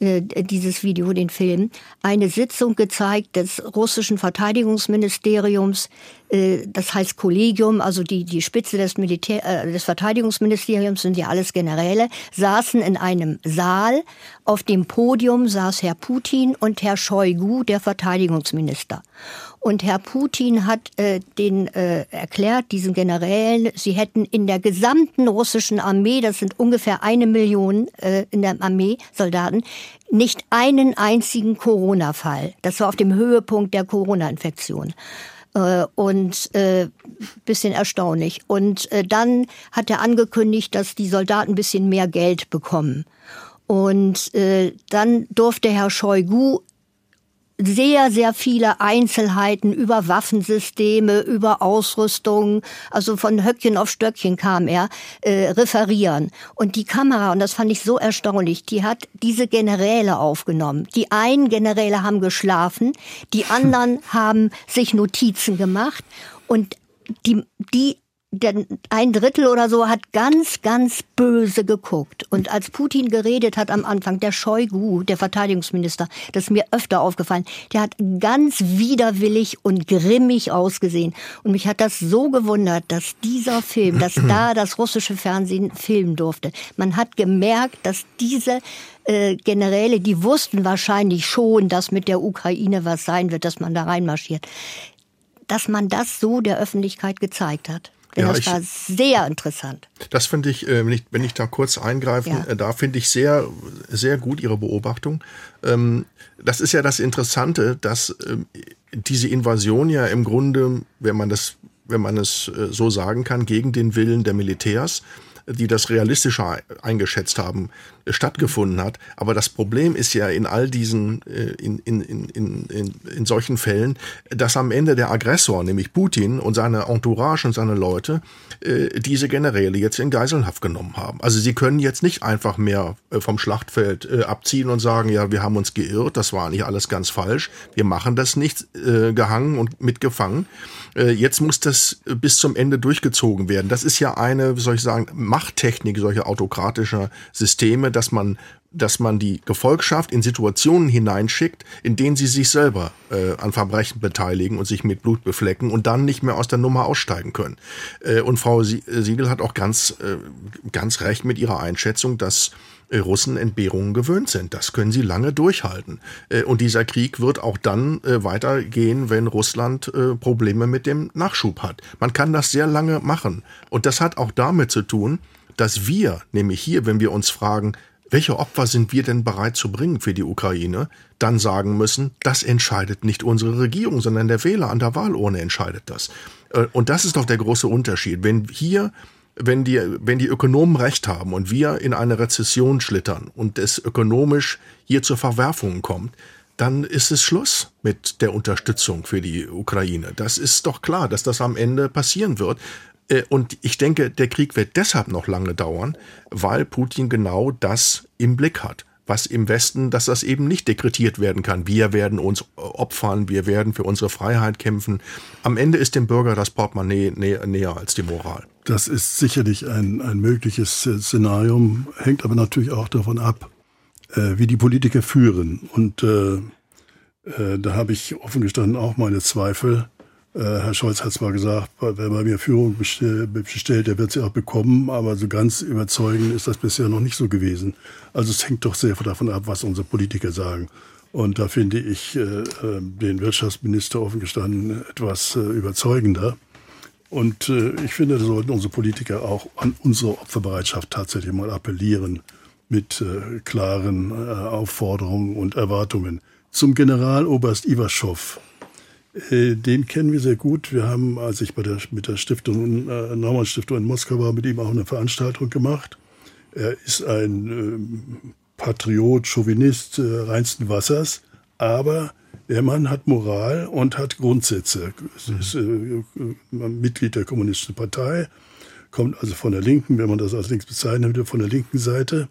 äh, dieses Video, den Film, eine Sitzung gezeigt des russischen Verteidigungsministeriums, äh, das heißt Kollegium, also die, die Spitze des, Militär, äh, des Verteidigungsministeriums sind ja alles Generäle, saßen in einem Saal. Auf dem Podium saß Herr Putin und Herr Shoigu, der Verteidigungsminister. Und Herr Putin hat äh, den äh, erklärt, diesen Generälen, sie hätten in der gesamten russischen Armee, das sind ungefähr eine Million äh, in der Armee Soldaten, nicht einen einzigen Corona-Fall. Das war auf dem Höhepunkt der Corona-Infektion äh, und äh, bisschen erstaunlich. Und äh, dann hat er angekündigt, dass die Soldaten ein bisschen mehr Geld bekommen. Und äh, dann durfte Herr Shoigu sehr, sehr viele Einzelheiten über Waffensysteme, über Ausrüstung, also von Höckchen auf Stöckchen kam er, äh, referieren. Und die Kamera, und das fand ich so erstaunlich, die hat diese Generäle aufgenommen. Die einen Generäle haben geschlafen, die anderen haben sich Notizen gemacht und die, die denn ein Drittel oder so hat ganz, ganz böse geguckt. Und als Putin geredet hat am Anfang, der Shoigu, der Verteidigungsminister, das ist mir öfter aufgefallen, der hat ganz widerwillig und grimmig ausgesehen. Und mich hat das so gewundert, dass dieser Film, dass da das russische Fernsehen filmen durfte. Man hat gemerkt, dass diese äh, Generäle, die wussten wahrscheinlich schon, dass mit der Ukraine was sein wird, dass man da reinmarschiert, dass man das so der Öffentlichkeit gezeigt hat. Denn ja, das ich, war sehr interessant. Das finde ich, äh, wenn ich, wenn ich da kurz eingreifen, ja. Äh, da finde ich sehr, sehr gut Ihre Beobachtung. Ähm, das ist ja das Interessante, dass ähm, diese Invasion ja im Grunde, wenn man das, wenn man es äh, so sagen kann, gegen den Willen der Militärs die das realistischer eingeschätzt haben, stattgefunden hat. Aber das Problem ist ja in all diesen, äh, in, in, in, in, in solchen Fällen, dass am Ende der Aggressor, nämlich Putin und seine Entourage und seine Leute, äh, diese Generäle jetzt in Geiselhaft genommen haben. Also sie können jetzt nicht einfach mehr äh, vom Schlachtfeld abziehen und sagen, ja, wir haben uns geirrt, das war nicht alles ganz falsch, wir machen das nicht gehangen und mitgefangen. Jetzt muss das bis zum Ende durchgezogen werden. Das ist ja eine, wie soll ich sagen, Machttechnik solcher autokratischer Systeme, dass man dass man die Gefolgschaft in Situationen hineinschickt, in denen sie sich selber äh, an Verbrechen beteiligen und sich mit Blut beflecken und dann nicht mehr aus der Nummer aussteigen können. Äh, und Frau Siegel hat auch ganz, äh, ganz recht mit ihrer Einschätzung, dass äh, Russen Entbehrungen gewöhnt sind. Das können sie lange durchhalten. Äh, und dieser Krieg wird auch dann äh, weitergehen, wenn Russland Probleme mit dem Nachschub hat. Man kann das sehr lange machen. Und das hat auch damit zu tun, dass wir, nämlich hier, wenn wir uns fragen, welche Opfer sind wir denn bereit zu bringen für die Ukraine, dann sagen müssen, das entscheidet nicht unsere Regierung, sondern der Wähler an der Wahlurne entscheidet das. Und das ist doch der große Unterschied. Wenn hier wenn die, wenn die Ökonomen recht haben und wir in eine Rezession schlittern und es ökonomisch hier zur Verwerfung kommt, dann ist es Schluss mit der Unterstützung für die Ukraine. Das ist doch klar, dass das am Ende passieren wird. Äh, und ich denke, der Krieg wird deshalb noch lange dauern, weil Putin genau das im Blick hat was im Westen, dass das eben nicht dekretiert werden kann. Wir werden uns opfern, wir werden für unsere Freiheit kämpfen. Am Ende ist dem Bürger das Portemonnaie näher, als die Moral. Das ist sicherlich ein, ein mögliches Szenario, hängt aber natürlich auch davon ab, äh, wie die Politiker führen. Und äh, äh, da habe ich offen gestanden auch meine Zweifel, Herr Scholz hat es mal gesagt, wer bei mir Führung bestellt, der wird sie auch bekommen, aber so ganz überzeugend ist das bisher noch nicht so gewesen. Also es hängt doch sehr davon ab, was unsere Politiker sagen. Und da finde ich äh, äh den Wirtschaftsminister offen gestanden etwas äh, überzeugender. Und äh, ich finde, da sollten unsere Politiker auch an unsere Opferbereitschaft tatsächlich mal appellieren mit äh, klaren Aufforderungen und Erwartungen. Zum Generaloberst Iwaschow äh, den kennen wir sehr gut. Wir haben, als ich bei der, mit der Stiftung, äh, Naumann Stiftung in Moskau war, mit ihm auch eine Veranstaltung gemacht. Er ist ein äh, Patriot, Chauvinist äh, reinsten Wassers, aber der Mann hat Moral und hat Grundsätze. Er ist äh, Mitglied der Kommunistischen Partei, kommt also von der Linken, wenn man das als links bezeichnet, von der linken Seite.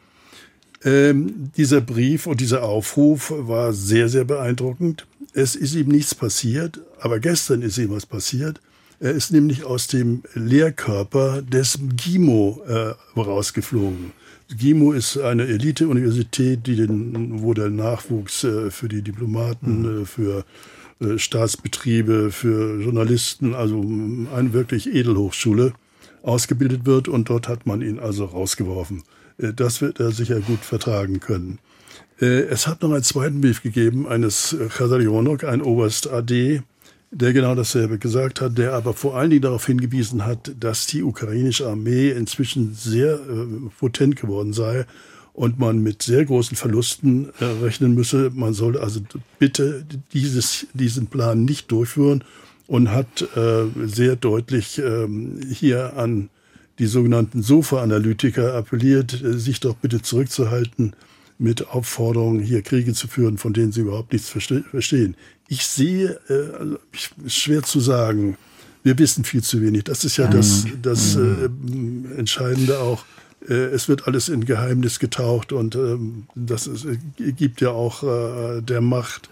Ähm, dieser Brief und dieser Aufruf war sehr, sehr beeindruckend. Es ist ihm nichts passiert, aber gestern ist ihm was passiert. Er ist nämlich aus dem Lehrkörper des GIMO äh, rausgeflogen. GIMO ist eine Elite-Universität, die den, wo der Nachwuchs äh, für die Diplomaten, mhm. äh, für äh, Staatsbetriebe, für Journalisten, also eine wirklich Edelhochschule ausgebildet wird und dort hat man ihn also rausgeworfen. Äh, das wird er sicher gut vertragen können. Äh, es hat noch einen zweiten Brief gegeben eines Chadarionok, ein Oberst AD, der genau dasselbe gesagt hat, der aber vor allen Dingen darauf hingewiesen hat, dass die ukrainische Armee inzwischen sehr äh, potent geworden sei und man mit sehr großen Verlusten äh, rechnen müsse. Man solle also bitte dieses, diesen Plan nicht durchführen und hat äh, sehr deutlich ähm, hier an die sogenannten Sofa-Analytiker appelliert, äh, sich doch bitte zurückzuhalten mit Aufforderungen, hier Kriege zu führen, von denen sie überhaupt nichts verstehen. Ich sehe, äh, ist schwer zu sagen, wir wissen viel zu wenig. Das ist ja das, das äh, Entscheidende auch. Äh, es wird alles in Geheimnis getaucht und ähm, das ist, äh, gibt ja auch äh, der Macht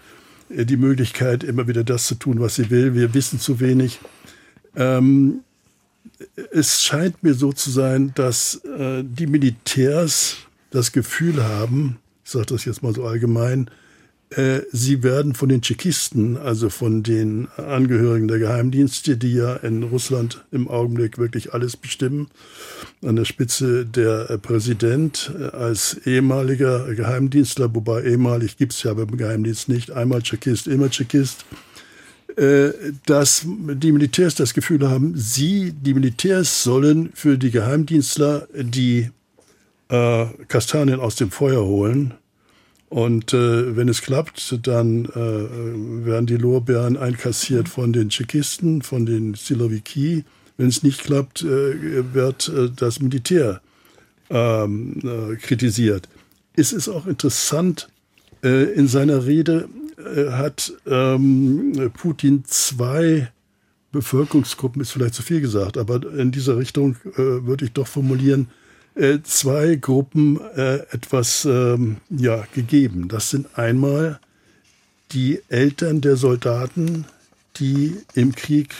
äh, die Möglichkeit, immer wieder das zu tun, was sie will. Wir wissen zu wenig. Ähm, es scheint mir so zu sein, dass die Militärs das Gefühl haben, ich sage das jetzt mal so allgemein, äh, sie werden von den Tschechisten, also von den Angehörigen der Geheimdienste, die ja in Russland im Augenblick wirklich alles bestimmen, an der Spitze der äh, Präsident äh, als ehemaliger Geheimdienstler, wobei ehemalig gibt's ja beim Geheimdienst nicht, einmal Tschechist, immer Tschechist, dass die Militärs das Gefühl haben, sie, die Militärs sollen für die Geheimdienstler die äh, Kastanien aus dem Feuer holen. Und äh, wenn es klappt, dann äh, werden die Lorbeeren einkassiert von den Tschechisten, von den Siloviki. Wenn es nicht klappt, äh, wird äh, das Militär ähm, äh, kritisiert. Es ist auch interessant, äh, in seiner Rede äh, hat ähm, Putin zwei Bevölkerungsgruppen, ist vielleicht zu viel gesagt, aber in dieser Richtung äh, würde ich doch formulieren, äh, zwei Gruppen äh, etwas ähm, ja, gegeben. Das sind einmal die Eltern der Soldaten, die im Krieg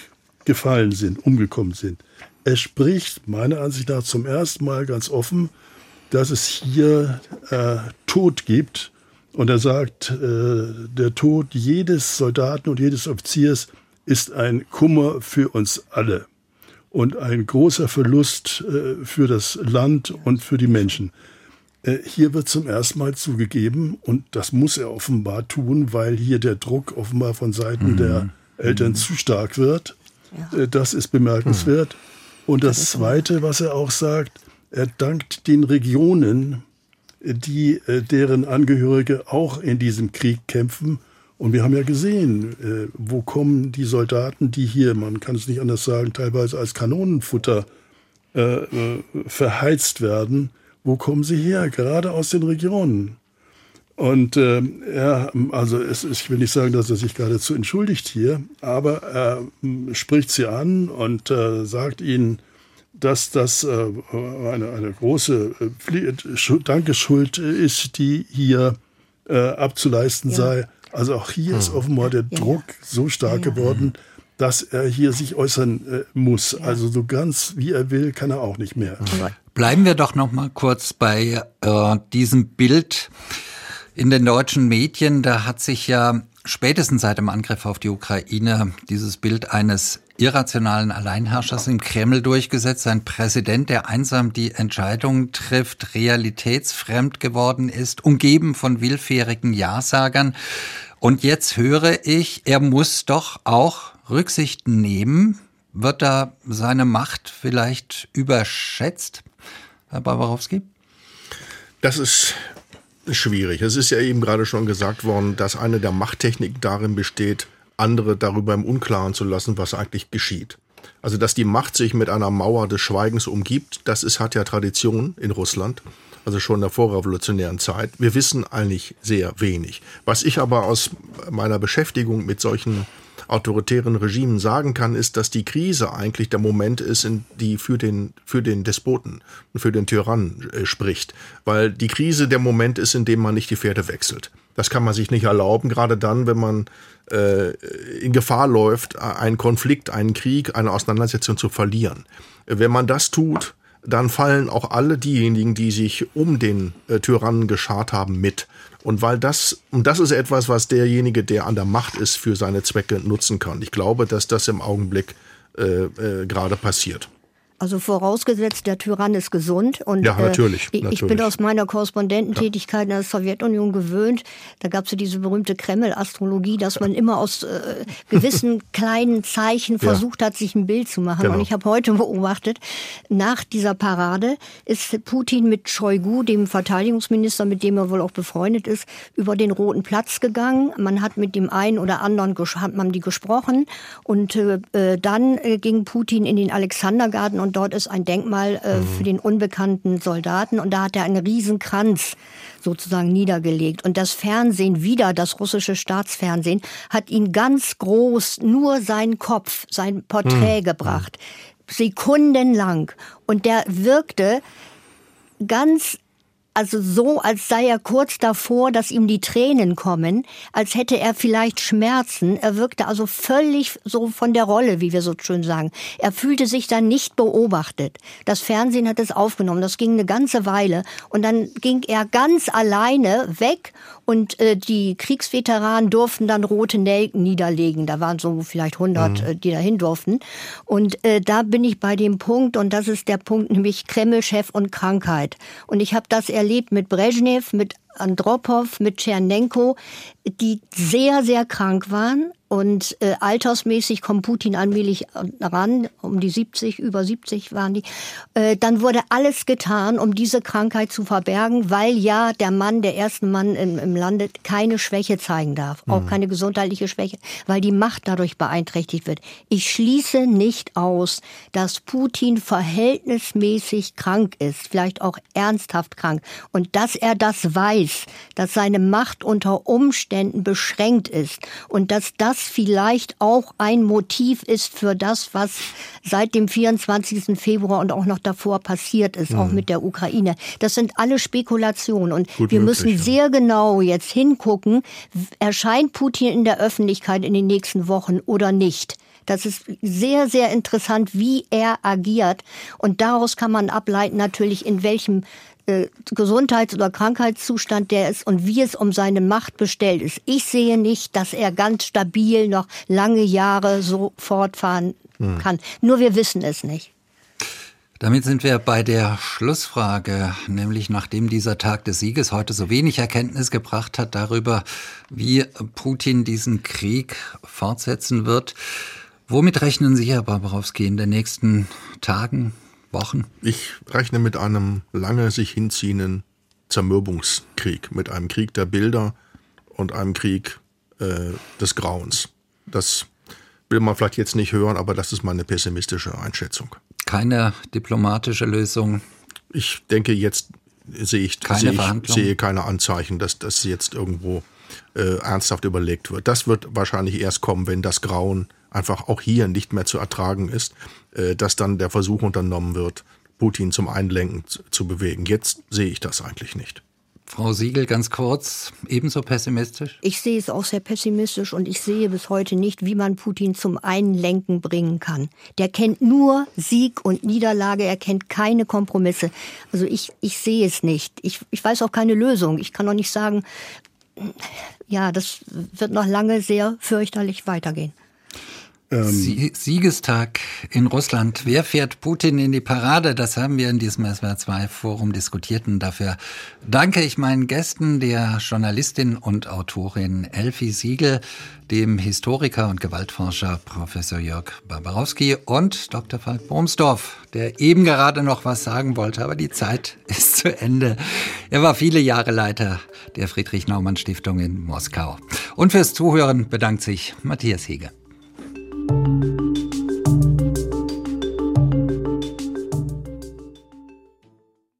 gefallen sind, umgekommen sind. Er spricht meiner Ansicht nach zum ersten Mal ganz offen, dass es hier äh, Tod gibt. Und er sagt, äh, der Tod jedes Soldaten und jedes Offiziers ist ein Kummer für uns alle und ein großer Verlust äh, für das Land und für die Menschen. Äh, hier wird zum ersten Mal zugegeben, und das muss er offenbar tun, weil hier der Druck offenbar von Seiten mhm. der Eltern mhm. zu stark wird. Ja. Äh, das ist bemerkenswert. Mhm. Und das Zweite, was er auch sagt, er dankt den Regionen, die deren Angehörige auch in diesem Krieg kämpfen und wir haben ja gesehen, äh, wo kommen die Soldaten, die hier, man kann es nicht anders sagen, teilweise als Kanonenfutter äh, äh, verheizt werden, wo kommen sie her? Gerade aus den Regionen. Und äh, er, also es, ich will nicht sagen, dass er sich geradezu entschuldigt hier, aber er äh, spricht sie an und äh, sagt ihnen, dass das äh, eine, eine große äh, Dankeschuld ist, die hier äh, abzuleisten ja. sei also auch hier hm. ist offenbar der Druck so stark geworden, dass er hier sich äußern äh, muss. Also so ganz wie er will, kann er auch nicht mehr. Bleiben wir doch noch mal kurz bei äh, diesem Bild in den deutschen Medien. Da hat sich ja spätestens seit dem Angriff auf die Ukraine dieses Bild eines irrationalen Alleinherrschers im Kreml durchgesetzt. Ein Präsident, der einsam die Entscheidungen trifft, realitätsfremd geworden ist, umgeben von willfährigen Ja-Sagern. Und jetzt höre ich, er muss doch auch Rücksicht nehmen. Wird da seine Macht vielleicht überschätzt, Herr Barbarowski? Das ist schwierig. Es ist ja eben gerade schon gesagt worden, dass eine der Machttechniken darin besteht, andere darüber im Unklaren zu lassen, was eigentlich geschieht. Also, dass die Macht sich mit einer Mauer des Schweigens umgibt, das ist, hat ja Tradition in Russland, also schon in der vorrevolutionären Zeit. Wir wissen eigentlich sehr wenig. Was ich aber aus meiner Beschäftigung mit solchen autoritären Regimen sagen kann, ist, dass die Krise eigentlich der Moment ist, in die für den, für den Despoten, für den Tyrannen äh, spricht. Weil die Krise der Moment ist, in dem man nicht die Pferde wechselt. Das kann man sich nicht erlauben, gerade dann, wenn man äh, in Gefahr läuft, einen Konflikt, einen Krieg, eine Auseinandersetzung zu verlieren. Wenn man das tut, dann fallen auch alle diejenigen, die sich um den äh, Tyrannen geschart haben, mit. Und weil das, und das ist etwas, was derjenige, der an der Macht ist, für seine Zwecke nutzen kann. Ich glaube, dass das im Augenblick äh, äh, gerade passiert. Also vorausgesetzt, der Tyrann ist gesund. Und, ja, natürlich, äh, ich, natürlich. ich bin aus meiner Korrespondententätigkeit in der Sowjetunion gewöhnt. Da gab es ja diese berühmte Kreml-Astrologie, dass man immer aus äh, gewissen kleinen Zeichen versucht hat, sich ein Bild zu machen. Genau. Und ich habe heute beobachtet, nach dieser Parade ist Putin mit Shoigu, dem Verteidigungsminister, mit dem er wohl auch befreundet ist, über den Roten Platz gegangen. Man hat mit dem einen oder anderen hat man die gesprochen. Und äh, dann äh, ging Putin in den Alexandergarten und dort ist ein Denkmal äh, für den unbekannten Soldaten und da hat er einen Riesenkranz sozusagen niedergelegt. Und das Fernsehen wieder, das russische Staatsfernsehen, hat ihn ganz groß nur seinen Kopf, sein Porträt gebracht. Sekundenlang. Und der wirkte ganz also so, als sei er kurz davor, dass ihm die Tränen kommen, als hätte er vielleicht Schmerzen. Er wirkte also völlig so von der Rolle, wie wir so schön sagen. Er fühlte sich dann nicht beobachtet. Das Fernsehen hat es aufgenommen. Das ging eine ganze Weile. Und dann ging er ganz alleine weg und äh, die Kriegsveteranen durften dann rote Nelken niederlegen. Da waren so vielleicht 100, mhm. äh, die dahin durften. Und äh, da bin ich bei dem Punkt, und das ist der Punkt, nämlich Kremlchef und Krankheit. Und ich habe das erlebt mit Brezhnev, mit Andropov, mit Tschernenko, die sehr, sehr krank waren. Und äh, altersmäßig kommt Putin allmählich ran, um die 70, über 70 waren die. Äh, dann wurde alles getan, um diese Krankheit zu verbergen, weil ja der Mann, der erste Mann im, im Lande, keine Schwäche zeigen darf, mhm. auch keine gesundheitliche Schwäche, weil die Macht dadurch beeinträchtigt wird. Ich schließe nicht aus, dass Putin verhältnismäßig krank ist, vielleicht auch ernsthaft krank, und dass er das weiß, dass seine Macht unter Umständen beschränkt ist und dass das vielleicht auch ein Motiv ist für das, was seit dem 24. Februar und auch noch davor passiert ist, mhm. auch mit der Ukraine. Das sind alle Spekulationen und Gut wir möglich, müssen ja. sehr genau jetzt hingucken, erscheint Putin in der Öffentlichkeit in den nächsten Wochen oder nicht. Das ist sehr, sehr interessant, wie er agiert. Und daraus kann man ableiten, natürlich, in welchem äh, Gesundheits- oder Krankheitszustand der ist und wie es um seine Macht bestellt ist. Ich sehe nicht, dass er ganz stabil noch lange Jahre so fortfahren hm. kann. Nur wir wissen es nicht. Damit sind wir bei der Schlussfrage, nämlich nachdem dieser Tag des Sieges heute so wenig Erkenntnis gebracht hat darüber, wie Putin diesen Krieg fortsetzen wird. Womit rechnen Sie, Herr Barbarowski, in den nächsten Tagen, Wochen? Ich rechne mit einem lange sich hinziehenden Zermürbungskrieg, mit einem Krieg der Bilder und einem Krieg äh, des Grauens. Das will man vielleicht jetzt nicht hören, aber das ist meine pessimistische Einschätzung. Keine diplomatische Lösung. Ich denke, jetzt sehe ich, keine sehe, ich, sehe keine Anzeichen, dass das jetzt irgendwo äh, ernsthaft überlegt wird. Das wird wahrscheinlich erst kommen, wenn das Grauen einfach auch hier nicht mehr zu ertragen ist, äh, dass dann der Versuch unternommen wird, Putin zum Einlenken zu bewegen. Jetzt sehe ich das eigentlich nicht. Frau Siegel, ganz kurz, ebenso pessimistisch? Ich sehe es auch sehr pessimistisch und ich sehe bis heute nicht, wie man Putin zum Einlenken bringen kann. Der kennt nur Sieg und Niederlage, er kennt keine Kompromisse. Also ich, ich sehe es nicht. Ich, ich weiß auch keine Lösung. Ich kann noch nicht sagen, ja, das wird noch lange sehr fürchterlich weitergehen. Ähm, Siegestag in Russland. Wer fährt Putin in die Parade? Das haben wir in diesem SWR2-Forum diskutiert. Und dafür danke ich meinen Gästen, der Journalistin und Autorin Elfie Siegel, dem Historiker und Gewaltforscher Professor Jörg Barbarowski und Dr. Falk Bohmsdorf, der eben gerade noch was sagen wollte, aber die Zeit ist zu Ende. Er war viele Jahre Leiter der Friedrich-Naumann-Stiftung in Moskau. Und fürs Zuhören bedankt sich Matthias Hege. うん。